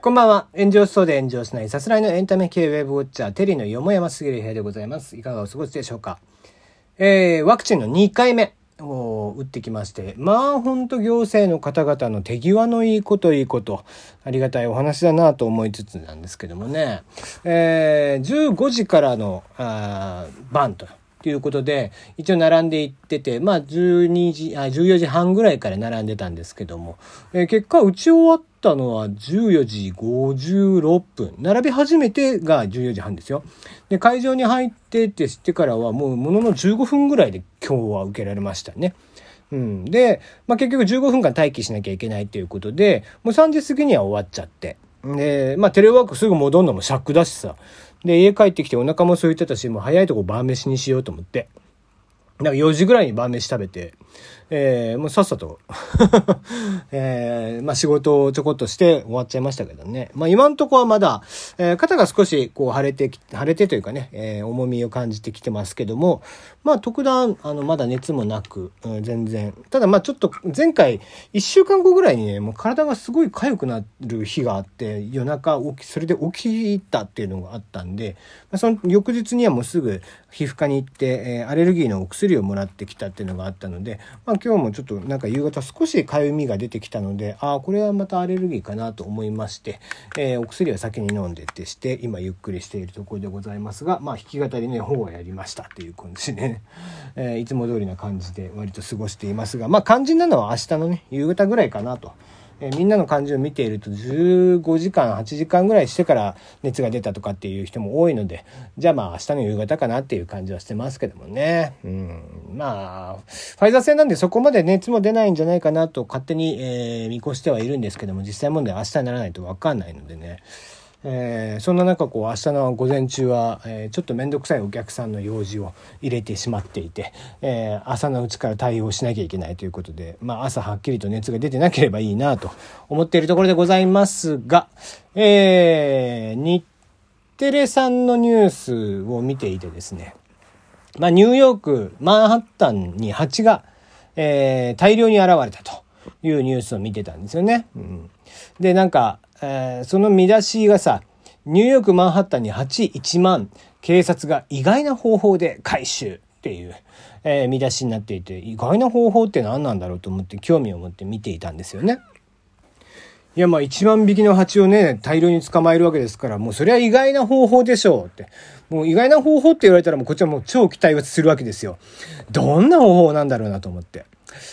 こんばんは。炎上しそうで炎上しないさすらいのエンタメ系ウェブウォッチャー、テリーのよもやますぎる部屋でございます。いかがお過ごしでしょうか？えー、ワクチンの2回目を打ってきまして、まあほんと行政の方々の手際のいいこといいこと、ありがたいお話だなと思いつつなんですけどもね、えー、15時からの、あバンと。いうことで、一応並んでいってて、まあ12時、あ、14時半ぐらいから並んでたんですけども、えー、結果打ち終わったのは14時56分。並び始めてが14時半ですよ。で、会場に入ってって知ってからはもうものの15分ぐらいで今日は受けられましたね。うん。で、まあ、結局15分間待機しなきゃいけないっていうことで、もう3時過ぎには終わっちゃって。で、まあ、テレワークすぐ戻るのも尺だしさ。で、家帰ってきてお腹も空いてたし、もう早いとこ晩飯にしようと思って。なんか4時ぐらいに晩飯食べて、えー、もうさっさと ええ、まあ仕事をちょこっとして終わっちゃいましたけどね。まあ今んとこはまだ、えー、肩が少しこう腫れてき、腫れてというかね、えー、重みを感じてきてますけども、まあ特段、あの、まだ熱もなく、うん、全然。ただまあちょっと前回、1週間後ぐらいにね、もう体がすごい痒くなる日があって、夜中起き、それで起きたっていうのがあったんで、まあ、その翌日にはもうすぐ皮膚科に行って、えー、アレルギーのお薬をもらってきたっていうのがあったので、まあ今日もちょっとなんか夕方少し痒みが出てきたので、ああ、これはまたアレルギーかなと思いまして、えー、お薬は先に飲んでってして、今ゆっくりしているところでございますが、まあ弾き語りね、ほぼやりましたっていう感じでね、えー、いつも通りな感じで割と過ごしていますが、まあ肝心なのは明日のね、夕方ぐらいかなと。えー、みんなの感じを見ていると15時間8時間ぐらいしてから熱が出たとかっていう人も多いのでじゃあまあ明日の夕方かなっていう感じはしてますけどもね。うん。まあファイザー製なんでそこまで熱も出ないんじゃないかなと勝手に、えー、見越してはいるんですけども実際問題明日にならないと分かんないのでねえー、そんな中こう明日の午前中は、えー、ちょっと面倒くさいお客さんの用事を入れてしまっていて、えー、朝のうちから対応しなきゃいけないということで、まあ、朝はっきりと熱が出てなければいいなと思っているところでございますが、えー、日テレさんのニュースを見ていてですね、まあ、ニューヨークマンハッタンに蜂が、えー、大量に現れたというニュースを見てたんですよね。うん、でなんかえー、その見出しがさ、ニューヨーク・マンハッタンに8、1万、警察が意外な方法で回収っていう、えー、見出しになっていて、意外な方法って何なんだろうと思って興味を持って見ていたんですよね。いや、まあ1万匹の蜂をね、大量に捕まえるわけですから、もうそれは意外な方法でしょうって。もう意外な方法って言われたらもうこっちはもう超期待をするわけですよ。どんな方法なんだろうなと思って。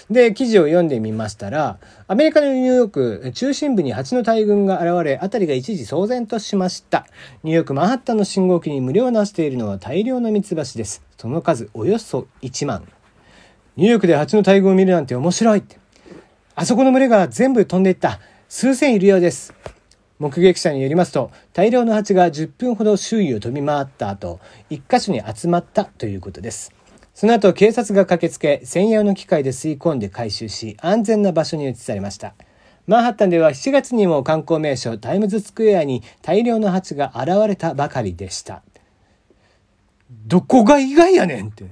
で、記事を読んでみましたら、アメリカのニューヨーク中心部に蜂の大群が現れ、辺りが一時騒然としました。ニューヨークマンハッタンの信号機に無料をなしているのは大量のミツバチです。その数およそ1万。ニューヨークで蜂の大群を見るなんて面白いって。あそこの群れが全部飛んでいった。数千いるようです。目撃者によりますと、大量の蜂が10分ほど周囲を飛び回った後、1箇所に集まったということです。その後警察が駆けつけ専用の機械で吸い込んで回収し安全な場所に移されました。マンハッタンでは7月にも観光名所タイムズスクエアに大量の蜂が現れたばかりでした。どこが意外やねんって。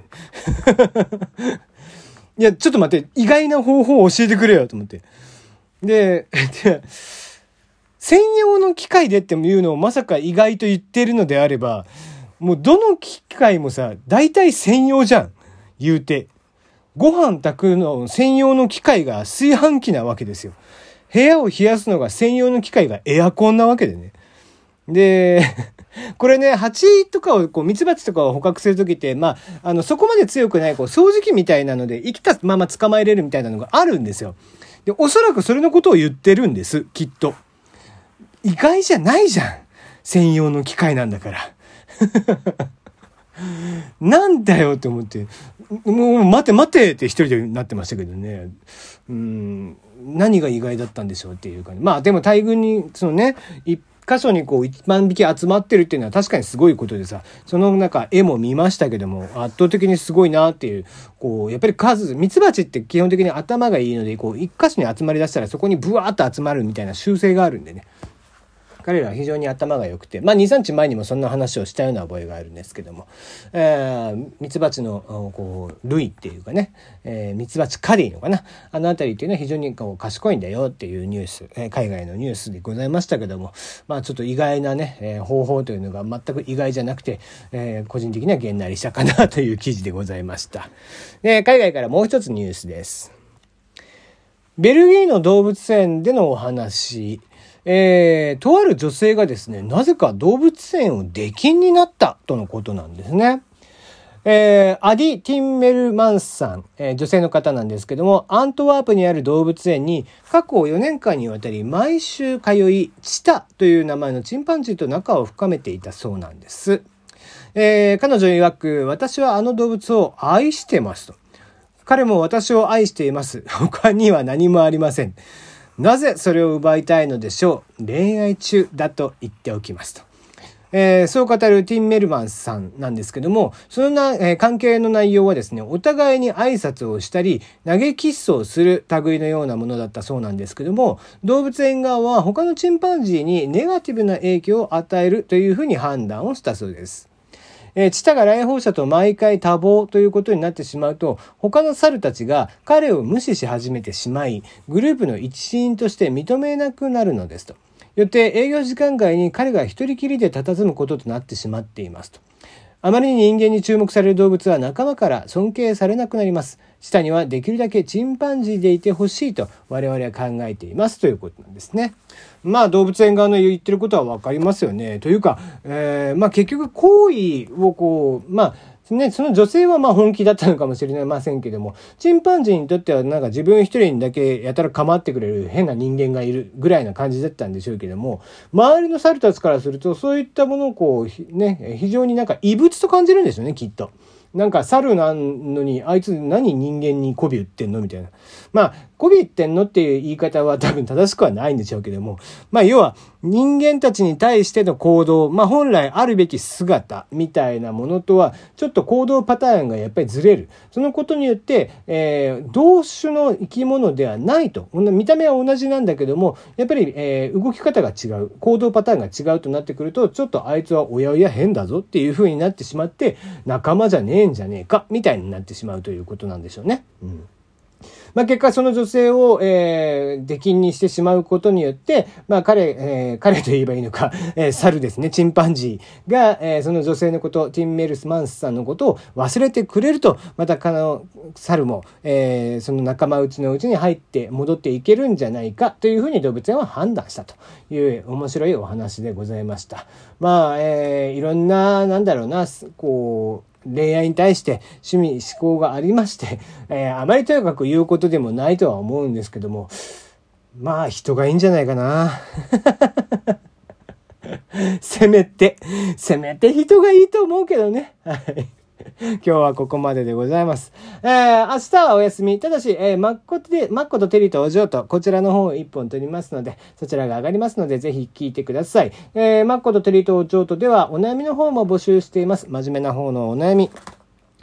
いやちょっと待って意外な方法を教えてくれよと思って。で専用の機械でっていうのをまさか意外と言ってるのであればもうどの機械もさ、大体専用じゃん。言うて。ご飯炊くの専用の機械が炊飯器なわけですよ。部屋を冷やすのが専用の機械がエアコンなわけでね。で、これね、蜂とかを、こう、蜜蜂とかを捕獲するときって、まあ、あの、そこまで強くない、こう、掃除機みたいなので、生きたまま捕まえれるみたいなのがあるんですよ。で、おそらくそれのことを言ってるんです、きっと。意外じゃないじゃん。専用の機械なんだから。なんだよって思って、もう待て待てって一人でなってましたけどね。うん、何が意外だったんでしょうっていうか、ね、まあでも大群に、そのね、一箇所にこう1万匹集まってるっていうのは確かにすごいことでさ、その中絵も見ましたけども、圧倒的にすごいなっていう、こう、やっぱり数、ミツバチって基本的に頭がいいので、こう、一箇所に集まりだしたらそこにブワーッと集まるみたいな習性があるんでね。彼らは非常に頭が良くて、まあ、2、3日前にもそんな話をしたような覚えがあるんですけども、えー、ミツバチの、こう、類っていうかね、えー、ミツバチカリーのかな、あの辺りっていうのは非常にこう賢いんだよっていうニュース、えー、海外のニュースでございましたけども、まあ、ちょっと意外なね、えー、方法というのが全く意外じゃなくて、えー、個人的にはげんなりしたかなという記事でございました。で、海外からもう一つニュースです。ベルギーの動物園でのお話、えー、とある女性がですね、なぜか動物園を出禁になったとのことなんですね。えー、アディ・ティンメルマンスさん、えー、女性の方なんですけども、アントワープにある動物園に過去4年間にわたり毎週通い、チタという名前のチンパンジーと仲を深めていたそうなんです。えー、彼女曰く、私はあの動物を愛してますと。彼も私を愛しています。他には何もありません。なぜそれを奪いたいのでしょう？恋愛中だと言っておきますと。えー、そう語るティン・メルマンさんなんですけども、そのな、えー、関係の内容はですね、お互いに挨拶をしたり、投げキッスをする類のようなものだったそうなんですけども、動物園側は他のチンパンジーにネガティブな影響を与えるというふうに判断をしたそうです。えー、チタが来訪者と毎回多忙ということになってしまうと、他の猿たちが彼を無視し始めてしまい、グループの一員として認めなくなるのですと。よって営業時間外に彼が一人きりで佇むこととなってしまっていますと。あまりに人間に注目される動物は仲間から尊敬されなくなります。下にはできるだけチンパンジーでいてほしいと我々は考えていますということなんですね。まあ動物園側の言ってることはわかりますよね。というか、えー、まあ結局行為をこう、まあね、その女性はまあ本気だったのかもしれませんけども、チンパンジーにとってはなんか自分一人にだけやたら構ってくれる変な人間がいるぐらいな感じだったんでしょうけども、周りの猿たちからするとそういったものをこう、ね、非常になんか異物と感じるんですよね、きっと。なんか猿なんのに、あいつ何人間に媚び売ってんのみたいな。まあ、媚び売ってんのっていう言い方は多分正しくはないんでしょうけども、まあ、要は人間たちに対しての行動、まあ、本来あるべき姿みたいなものとは、ちょっと行動パターンがやっぱりずれる。そのことによって、えー、同種の生き物ではないと。見た目は同じなんだけども、やっぱり、えー、動き方が違う、行動パターンが違うとなってくると、ちょっとあいつはおやおや変だぞっていう風になってしまって、仲間じゃねええんじゃねえか、みたいになってしまうということなんでしょうね。うんまあ、結果その女性を、えー、出禁にしてしまうことによって、まあ、彼、え、彼と言えばいいのか、え、猿ですね、チンパンジーが、えー、その女性のこと、ティン・メルスマンスさんのことを忘れてくれると、また、あの、猿も、え、その仲間内のうちに入って戻っていけるんじゃないかというふうに動物園は判断したという面白いお話でございました。まあ、え、いろんな、なんだろうな、こう、恋愛に対して趣味、思考がありまして、えー、あまりとやかく言うことでもないとは思うんですけども、まあ人がいいんじゃないかな。せめて、せめて人がいいと思うけどね。はい。今日はここまででございます。えー、明日はお休み。ただし、えー、マッコで、マッコとテリとお嬢と、こちらの方を一本取りますので、そちらが上がりますので、ぜひ聞いてください。えー、マッコとテリとお嬢とでは、お悩みの方も募集しています。真面目な方のお悩み。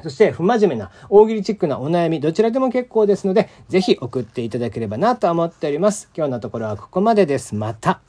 そして、不真面目な、大喜利チックなお悩み、どちらでも結構ですので、ぜひ送っていただければなと思っております。今日のところはここまでです。また。